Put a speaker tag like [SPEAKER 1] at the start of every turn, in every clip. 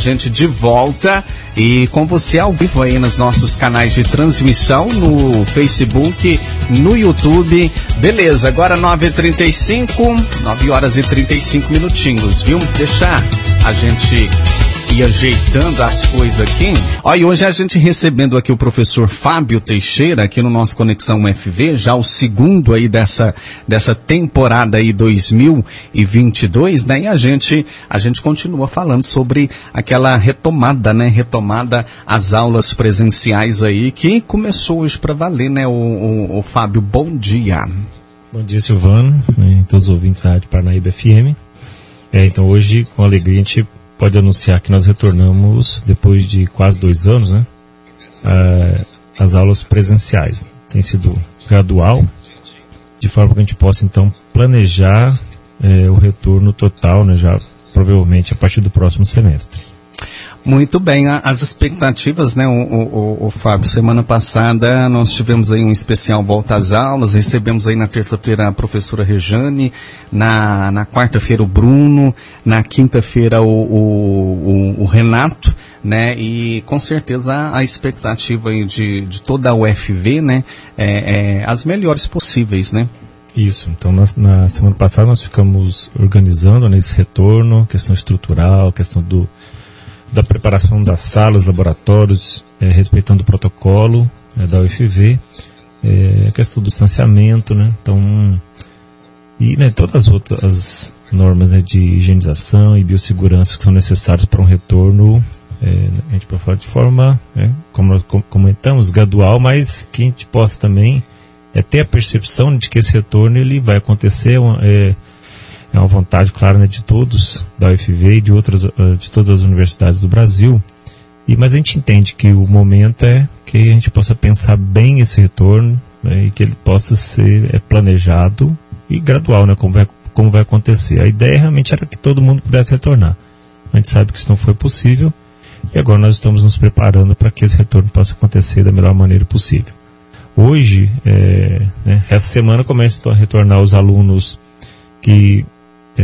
[SPEAKER 1] gente de volta e com você ao vivo aí nos nossos canais de transmissão no Facebook, no YouTube. Beleza, agora 9h35, 9 horas e 35 minutinhos, viu? Deixa a gente e ajeitando as coisas aqui. Olha, hoje a gente recebendo aqui o professor Fábio Teixeira, aqui no nosso Conexão UFV, já o segundo aí dessa, dessa temporada aí 2022, né? E a gente, a gente continua falando sobre aquela retomada, né? Retomada às aulas presenciais aí, que começou hoje para valer, né? O, o, o, Fábio, bom dia.
[SPEAKER 2] Bom dia, Silvano, e todos os ouvintes da Rádio Parnaíba FM. É, então hoje, com alegria, a gente pode anunciar que nós retornamos, depois de quase dois anos, né, as aulas presenciais. Tem sido gradual, de forma que a gente possa então planejar é, o retorno total, né, já provavelmente a partir do próximo semestre.
[SPEAKER 1] Muito bem, as expectativas, né, o, o, o, Fábio, semana passada nós tivemos aí um especial Volta às Aulas, recebemos aí na terça-feira a professora Rejane, na, na quarta-feira o Bruno, na quinta-feira o, o, o, Renato, né, e com certeza a expectativa aí de, de toda a UFV, né, é, é as melhores possíveis, né.
[SPEAKER 2] Isso, então na, na semana passada nós ficamos organizando né, esse retorno, questão estrutural, questão do da preparação das salas, laboratórios, é, respeitando o protocolo é, da UFV, é, a questão do distanciamento, né? Então, e né, todas as outras normas né, de higienização e biossegurança que são necessárias para um retorno, a gente pode falar de forma, né, como nós comentamos, gradual, mas que a gente possa também é, ter a percepção de que esse retorno ele vai acontecer, é, é uma vontade, claro, né, de todos da UFV e de outras, eh, de todas as universidades do Brasil. E, mas a gente entende que o momento é que a gente possa pensar bem esse retorno né, e que ele possa ser é, planejado e gradual, né, como vai, como vai acontecer. A ideia realmente era que todo mundo pudesse retornar. A gente sabe que isso não foi possível e agora nós estamos nos preparando para que esse retorno possa acontecer da melhor maneira possível. Hoje, é, né, essa semana começam a retornar os alunos que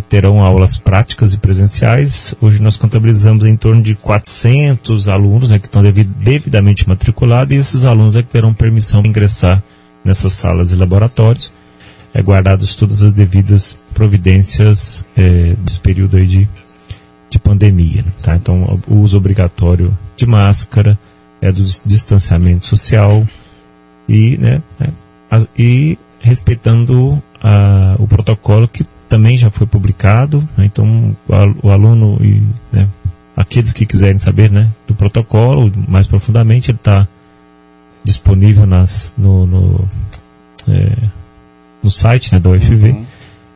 [SPEAKER 2] terão aulas práticas e presenciais. Hoje nós contabilizamos em torno de 400 alunos né, que estão devidamente matriculados e esses alunos é que terão permissão de ingressar nessas salas e laboratórios, é, guardadas todas as devidas providências é, desse período aí de, de pandemia. Tá? Então, o uso obrigatório de máscara, é do distanciamento social e, né, né e respeitando a, o protocolo que também já foi publicado, né? então o, aluno e né, aqueles que quiserem saber né, do protocolo mais profundamente, ele está disponível nas, no, no, é, no site né, da UFV uhum.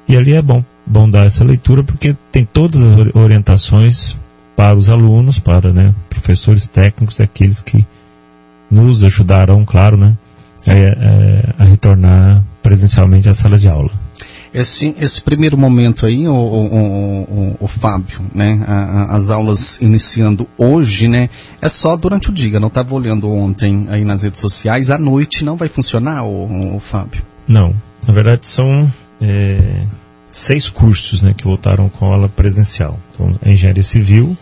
[SPEAKER 2] e ali é bom, bom dar essa leitura porque tem todas as orientações para os alunos, para né, professores técnicos, aqueles que nos ajudarão, claro, né, a, a retornar presencialmente às salas de aula.
[SPEAKER 1] Esse, esse primeiro momento aí, o, o, o, o Fábio, né? A, a, as aulas iniciando hoje, né? É só durante o dia. Não estava olhando ontem aí nas redes sociais. À noite não vai funcionar, o, o Fábio?
[SPEAKER 2] Não. Na verdade são é, seis cursos, né? Que voltaram com aula presencial. Então, engenharia civil,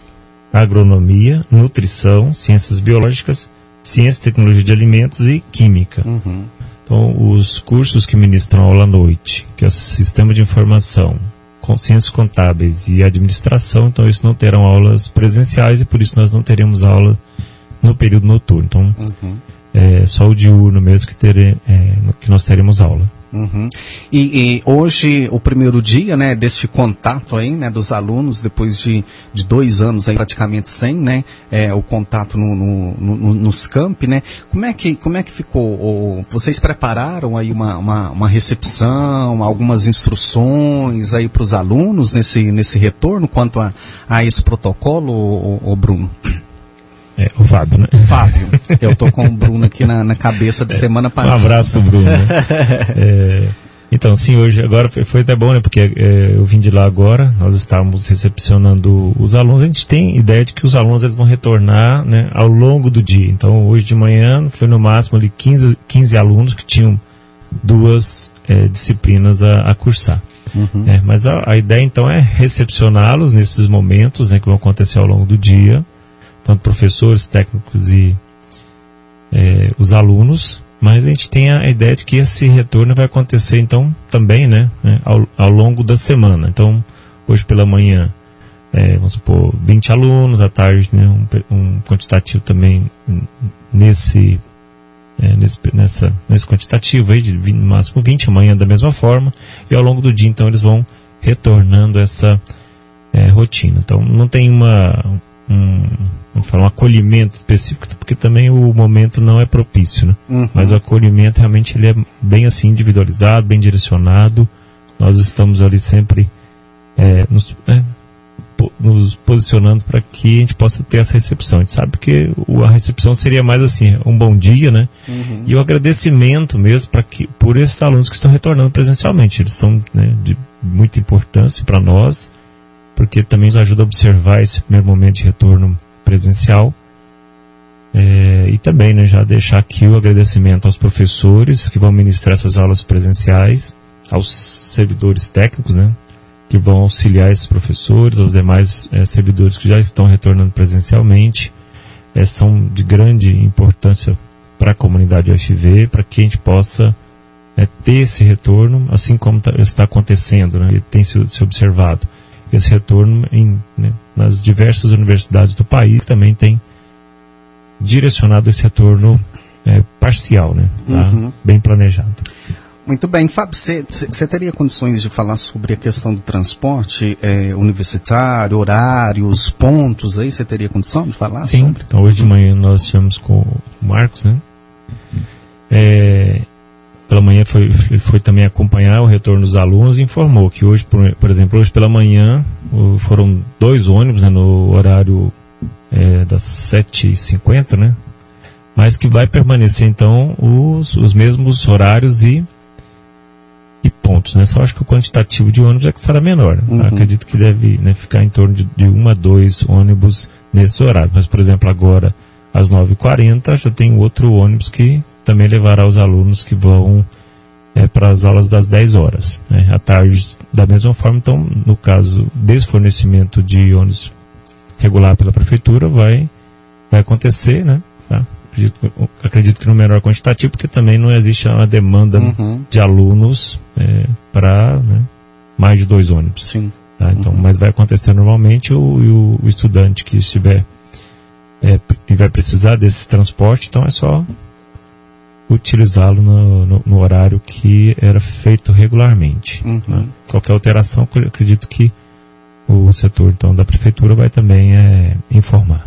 [SPEAKER 2] agronomia, nutrição, ciências biológicas, ciência e tecnologia de alimentos e química. Uhum. Então, os cursos que ministram aula à noite, que é o Sistema de Informação, Ciências Contábeis e Administração, então isso não terão aulas presenciais e por isso nós não teremos aula no período noturno. Então, uhum. é só o diurno mesmo que, tere, é, que nós teremos aula.
[SPEAKER 1] Uhum. E, e, hoje, o primeiro dia, né, deste contato aí, né, dos alunos, depois de, de dois anos aí praticamente sem, né, é, o contato no, no, no, nos campi, né, como é que, como é que ficou? vocês prepararam aí uma, uma, uma recepção, algumas instruções aí para os alunos nesse, nesse retorno quanto a, a esse protocolo, o, o Bruno?
[SPEAKER 2] É, o Fábio, né?
[SPEAKER 1] Fábio. Eu tô com o Bruno aqui na, na cabeça de semana passada.
[SPEAKER 2] Um abraço pro Bruno. Né? é, então, sim, hoje, agora foi, foi até bom, né? Porque é, eu vim de lá agora, nós estávamos recepcionando os alunos. A gente tem ideia de que os alunos eles vão retornar né, ao longo do dia. Então, hoje de manhã foi no máximo ali 15, 15 alunos que tinham duas é, disciplinas a, a cursar. Uhum. É, mas a, a, ideia então é recepcioná-los nesses momentos né, que vão acontecer ao longo do dia, tanto professores, técnicos e é, os alunos, mas a gente tem a ideia de que esse retorno vai acontecer então também né, né ao, ao longo da semana. Então, hoje pela manhã, é, vamos supor, 20 alunos, à tarde né, um, um quantitativo também nesse é, nesse, nessa, nesse quantitativo aí, de 20, no máximo 20, amanhã da mesma forma, e ao longo do dia, então, eles vão retornando essa é, rotina. Então, não tem uma, um, vamos falar, um acolhimento específico, porque também o momento não é propício, né? Uhum. Mas o acolhimento realmente ele é bem assim individualizado, bem direcionado. Nós estamos ali sempre é, nos, é, nos posicionando para que a gente possa ter essa recepção. A gente sabe que a recepção seria mais assim, um bom dia, né? Uhum. E o agradecimento mesmo para que por esses alunos que estão retornando presencialmente. Eles são né, de muita importância para nós, porque também nos ajuda a observar esse primeiro momento de retorno presencial. É, e também né, já deixar aqui o agradecimento aos professores que vão ministrar essas aulas presenciais, aos servidores técnicos, né? que vão auxiliar esses professores, aos demais é, servidores que já estão retornando presencialmente. É, são de grande importância para a comunidade UFV, para que a gente possa é, ter esse retorno, assim como tá, está acontecendo, né, tem se, se, observado esse retorno em, né, nas diversas universidades do país, que também tem direcionado esse retorno é, parcial, né, tá? uhum. bem planejado.
[SPEAKER 1] Muito bem. Fábio, você teria condições de falar sobre a questão do transporte é, universitário, horários, pontos aí? Você teria condição de falar
[SPEAKER 2] Sim.
[SPEAKER 1] sobre?
[SPEAKER 2] Então, hoje de manhã nós estivemos com o Marcos, né? É, pela manhã foi, foi também acompanhar o retorno dos alunos e informou que hoje, por, por exemplo, hoje pela manhã foram dois ônibus né, no horário é, das 7h50, né? Mas que vai permanecer então os, os mesmos horários e e pontos, né? Só acho que o quantitativo de ônibus é que será menor. Uhum. Acredito que deve né, ficar em torno de, de uma a dois ônibus nesse horário. Mas, por exemplo, agora às 9h40 já tem outro ônibus que também levará os alunos que vão é, para as aulas das 10 horas. Né? À tarde, da mesma forma, então, no caso desse fornecimento de ônibus regular pela prefeitura, vai, vai acontecer, né? Tá? acredito, acredito que no menor quantitativo, porque também não existe uma demanda uhum. de alunos é, para né, mais de dois ônibus.
[SPEAKER 1] Sim.
[SPEAKER 2] Tá? Então, uhum. Mas vai acontecer normalmente o, o, o estudante que estiver é, e vai precisar desse transporte, então é só utilizá-lo no, no, no, horário que era feito regularmente. Uhum. Né? Qualquer alteração, acredito que o setor então da prefeitura vai também é, informar.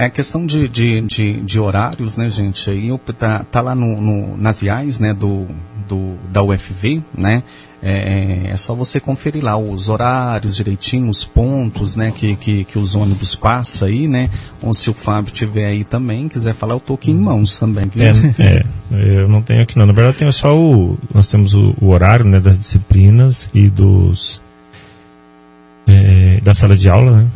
[SPEAKER 1] É questão de, de, de, de, horários, né, gente? Aí tá, tá lá no, no, nas IAs, né, do, do, da UFV, né? É, é, só você conferir lá os horários direitinho, os pontos, né, que, que, que os ônibus passam aí, né? Ou se o Fábio tiver aí também, quiser falar, eu tô aqui em mãos também?
[SPEAKER 2] É, é eu não tenho aqui não. Na verdade, eu tenho só o. Nós temos o, o horário, né, das disciplinas e dos. É, da sala de aula, né?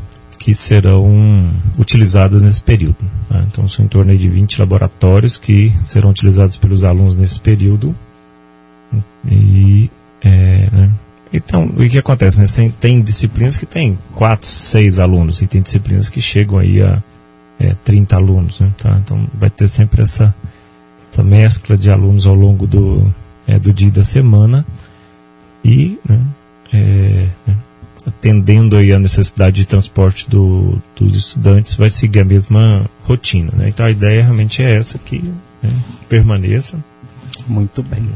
[SPEAKER 2] Que serão utilizadas nesse período. Né? Então, são em torno de 20 laboratórios que serão utilizados pelos alunos nesse período. E, é, né? Então, o que acontece? Né? Tem, tem, disciplinas que tem 4, 6 alunos, e tem disciplinas que chegam aí a é, 30 alunos. Né? Tá? Então, vai ter sempre essa, essa mescla de alunos ao longo do, é, do dia da semana. E né, é, né, atendendo aí a necessidade de transporte do, dos estudantes, vai seguir a mesma rotina. Né? Então a ideia realmente é essa, que né, permaneça.
[SPEAKER 1] Muito bem.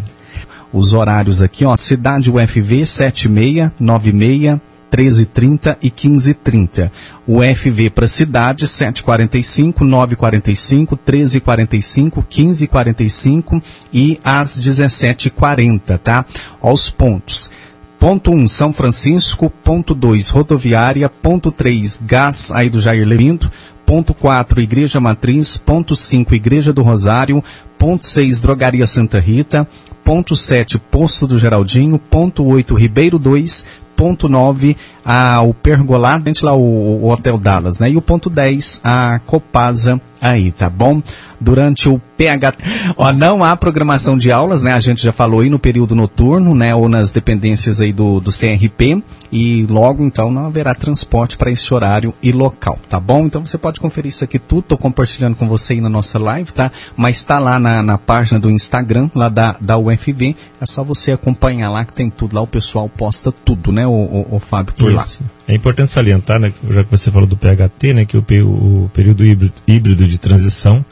[SPEAKER 1] Os horários aqui, ó, Cidade UFV 76, 96, 13h30 e 15h30. O FV para cidade, 7h45, 9h45, 13h45, 15h45 e às 17h40, tá? Aos pontos. Ponto 1, um, São Francisco. Ponto 2, rodoviária. Ponto 3, gás aí do Jair Levindo. Ponto 4, Igreja Matriz. Ponto 5, Igreja do Rosário. Ponto 6, Drogaria Santa Rita. Ponto 7, Posto do Geraldinho. Ponto 8, Ribeiro 2. Ponto 9, a, o Pergolá, dentro lá o, o Hotel Dallas, né? E o ponto 10, a Copasa aí, tá bom? Durante o PH, ó, não há programação de aulas, né? A gente já falou aí no período noturno, né? Ou nas dependências aí do, do CRP e logo então não haverá transporte para esse horário e local, tá bom? Então você pode conferir isso aqui tudo, tô compartilhando com você aí na nossa live, tá? Mas tá lá na, na página do Instagram, lá da, da UFV, é só você acompanhar lá que tem tudo lá, o pessoal posta tudo, né, o, o, o Fábio, por. Lá.
[SPEAKER 2] É importante salientar, né, já que você falou do PHT, né, que o, o período híbrido, híbrido de transição,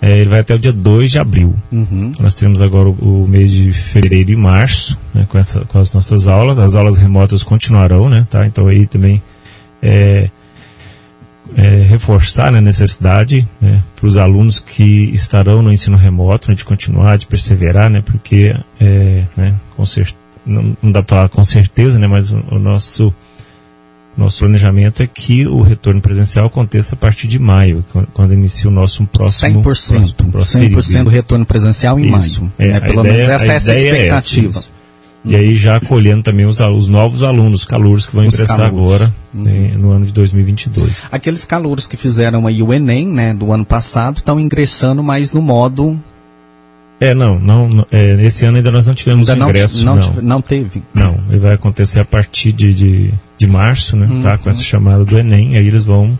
[SPEAKER 2] é, ele vai até o dia 2 de abril. Uhum. Nós temos agora o, o, mês de fevereiro e março, né, com, essa, com as nossas aulas. As aulas remotas continuarão, né, tá? Então aí também é, é, reforçar né, a necessidade né, para os alunos que estarão no ensino remoto, né, de continuar, de perseverar, né, porque é, né, com não, não, dá para falar com certeza, né, mas o, o nosso nosso planejamento é que o retorno presencial aconteça a partir de maio, quando inicia o nosso próximo
[SPEAKER 1] 100%, próximo, próximo 100% retorno presencial em isso. maio. É, né? Pelo ideia, menos essa, é essa é a expectativa. É
[SPEAKER 2] e aí já acolhendo também os, os novos alunos, calouros que vão os ingressar calouros. agora uhum. né, no ano de 2022.
[SPEAKER 1] Aqueles calouros que fizeram aí o Enem, né, do ano passado, estão ingressando mais no modo
[SPEAKER 2] é, não, não, é, esse ano ainda nós não tivemos ainda ingresso.
[SPEAKER 1] Não, não, não, teve.
[SPEAKER 2] Não, ele vai acontecer a partir de, de, de março, né? Uhum. Tá, com essa chamada do Enem, aí eles vão,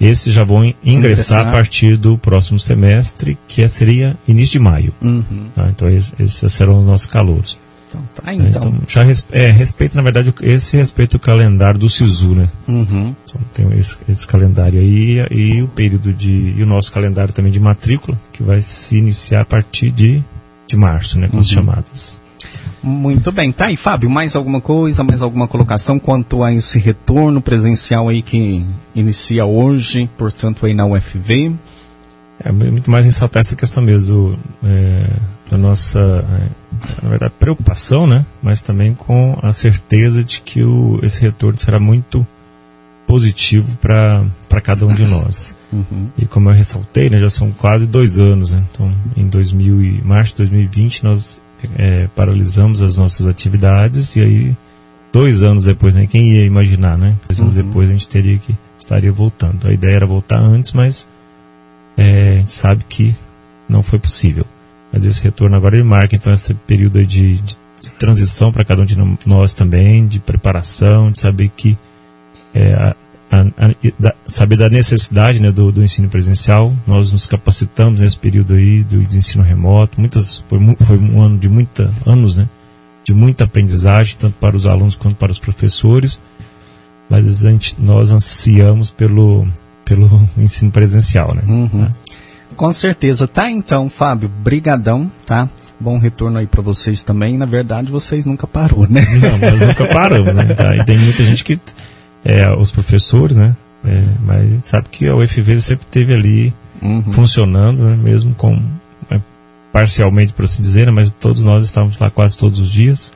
[SPEAKER 2] esses já vão ingressar, ingressar. a partir do próximo semestre, que é, seria início de maio. Uhum. Tá, então esses, esses serão os nossos calouros. Então, tá, então. então já res, é, respeita, na verdade, esse respeita o calendário do SISU, né? Uhum. Então, tem esse, esse, calendário aí e o período de. e o nosso calendário também de matrícula, que vai se iniciar a partir de, de março, né? Com uhum. as chamadas.
[SPEAKER 1] Muito bem, tá aí, Fábio, mais alguma coisa, mais alguma colocação quanto a esse retorno presencial aí que inicia hoje, portanto, aí na UFV?
[SPEAKER 2] É muito mais ressaltar essa questão mesmo é, da nossa, é, na verdade, preocupação, né? Mas também com a certeza de que o, esse retorno será muito positivo para cada um de nós. Uhum. E como eu ressaltei, né, já são quase dois anos. Né? Então, em 2000 e, março de 2020, nós é, paralisamos as nossas atividades e aí, dois anos depois, né, quem ia imaginar, né? Dois anos uhum. depois a gente teria que estaria voltando. A ideia era voltar antes, mas é, a gente sabe que não foi possível. Mas esse retorno agora ele marca então esse período de, de, de transição para cada um de nós também, de preparação, de saber que é, a, a, a, da, saber da necessidade né, do, do, ensino presencial. Nós nos capacitamos nesse período aí do, do ensino remoto. Muitas, foi, foi, um ano de muita anos, né, de muita aprendizagem, tanto para os alunos quanto para os professores. Mas gente, nós ansiamos pelo pelo ensino presencial, né? Uhum. Tá?
[SPEAKER 1] Com certeza. Tá então, Fábio, brigadão, tá? Bom retorno aí para vocês também. Na verdade, vocês nunca parou, né?
[SPEAKER 2] Não, nós nunca paramos, né? Tá? E tem muita gente que, é, os professores, né? É, mas a gente sabe que a UFV sempre teve ali uhum. funcionando, né? mesmo com é, parcialmente, por assim dizer, né? mas todos nós estávamos lá quase todos os dias.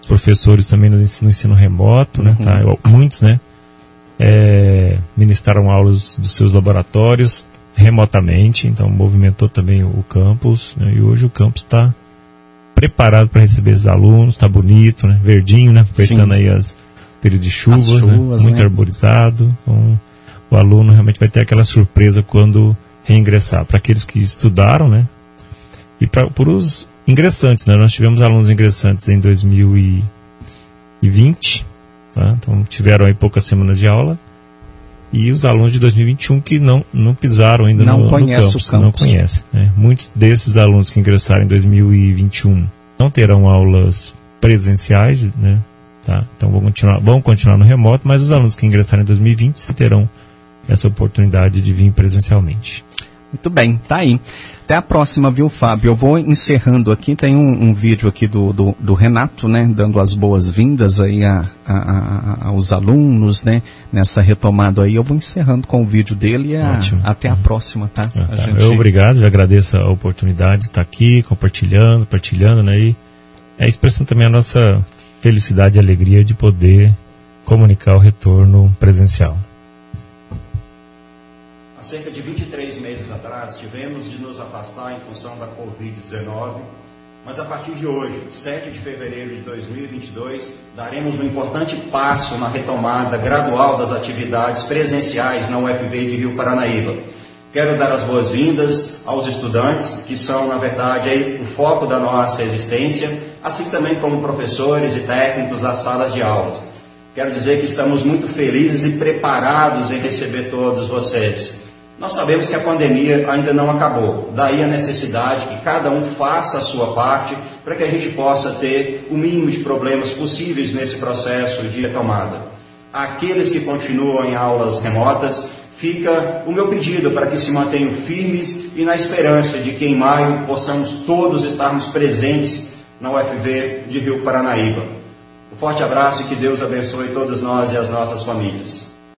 [SPEAKER 2] Os professores também no ensino, no ensino remoto, né? Tá? uhum. Tá? Muitos, né? é, ministraram aulas dos seus laboratórios remotamente, então movimentou também o campus, né, e hoje o campus está preparado para receber esses alunos, está bonito, né, verdinho, né, apertando aí as período de chuvas, as né, chuvas né, muito arborizado, então o aluno realmente vai ter aquela surpresa quando reingressar. Para aqueles que estudaram, né, e para os ingressantes, né, nós tivemos alunos ingressantes em 2020, Tá? Então tiveram aí poucas semanas de aula. E os alunos de 2021 que não, não pisaram ainda não no, conhece no campus, o campus. Não conhecem. Né? Muitos desses alunos que ingressaram em 2021 não terão aulas presenciais, né? Tá? Então vão continuar, vão continuar no remoto, mas os alunos que ingressaram em 2020 terão essa oportunidade de vir presencialmente.
[SPEAKER 1] Muito bem, tá aí. Até a próxima, viu, Fábio? Eu vou encerrando aqui. Tem um, um vídeo aqui do, do, do, Renato, né? Dando as boas-vindas aí a, a, a, aos alunos, né? Nessa retomada aí. Eu vou encerrando com o vídeo dele e a, até a próxima, tá?
[SPEAKER 2] Ah, tá. Gente... Eu obrigado, eu agradeço a oportunidade de estar aqui, compartilhando, partilhando, né? E é expressando também a nossa felicidade e alegria de poder comunicar o retorno presencial.
[SPEAKER 3] Há cerca de 23 meses atrás, tivemos de nos afastar em função da Covid-19 Mas a partir de hoje, 7 de fevereiro de 2022, daremos um importante passo na retomada gradual das atividades presenciais na UFV de Rio Paranaíba. Quero dar as boas-vindas aos estudantes, que são, na verdade, o foco da nossa existência, assim também como professores e técnicos das salas de aulas. Quero dizer que estamos muito felizes e preparados em receber todos vocês. Nós sabemos que a pandemia ainda não acabou, daí a necessidade que cada um faça a sua parte para que a gente possa ter o mínimo de problemas possíveis nesse processo de retomada. Aqueles que continuam em aulas remotas, fica o meu pedido para que se mantenham firmes e na esperança de que em maio possamos todos estarmos presentes na UFV de Rio Paranaíba. Um forte abraço e que Deus abençoe todos nós e as nossas famílias.